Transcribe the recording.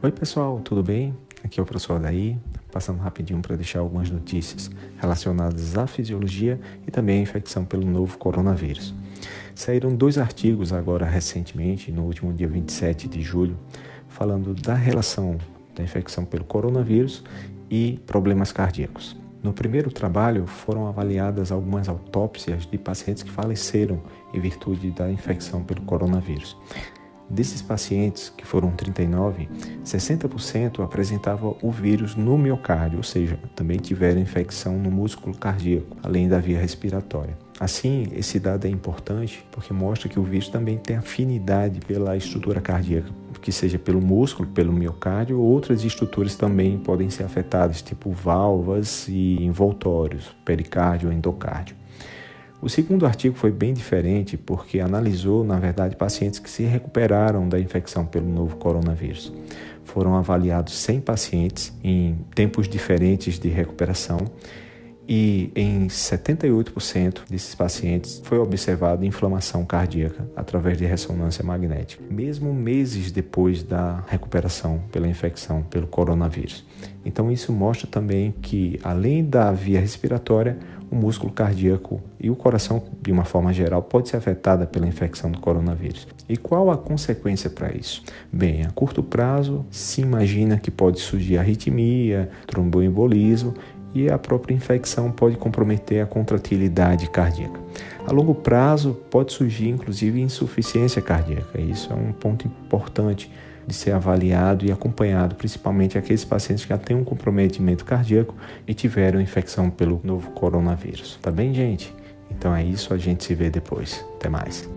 Oi, pessoal, tudo bem? Aqui é o professor Adaí, passando rapidinho para deixar algumas notícias relacionadas à fisiologia e também à infecção pelo novo coronavírus. Saíram dois artigos agora recentemente, no último dia 27 de julho, falando da relação da infecção pelo coronavírus e problemas cardíacos. No primeiro trabalho foram avaliadas algumas autópsias de pacientes que faleceram em virtude da infecção pelo coronavírus. Desses pacientes, que foram 39, 60% apresentavam o vírus no miocárdio, ou seja, também tiveram infecção no músculo cardíaco, além da via respiratória. Assim, esse dado é importante porque mostra que o vírus também tem afinidade pela estrutura cardíaca, que seja pelo músculo, pelo miocárdio, outras estruturas também podem ser afetadas, tipo válvulas e envoltórios, pericárdio endocárdio. O segundo artigo foi bem diferente porque analisou, na verdade, pacientes que se recuperaram da infecção pelo novo coronavírus. Foram avaliados 100 pacientes em tempos diferentes de recuperação e em 78% desses pacientes foi observada inflamação cardíaca através de ressonância magnética, mesmo meses depois da recuperação pela infecção pelo coronavírus. Então isso mostra também que além da via respiratória, o músculo cardíaco e o coração, de uma forma geral, pode ser afetada pela infecção do coronavírus. E qual a consequência para isso? Bem, a curto prazo se imagina que pode surgir arritmia, tromboembolismo e a própria infecção pode comprometer a contratilidade cardíaca. A longo prazo pode surgir inclusive insuficiência cardíaca. Isso é um ponto importante de ser avaliado e acompanhado, principalmente aqueles pacientes que já têm um comprometimento cardíaco e tiveram infecção pelo novo coronavírus. Tá bem, gente? Então é isso, a gente se vê depois. Até mais.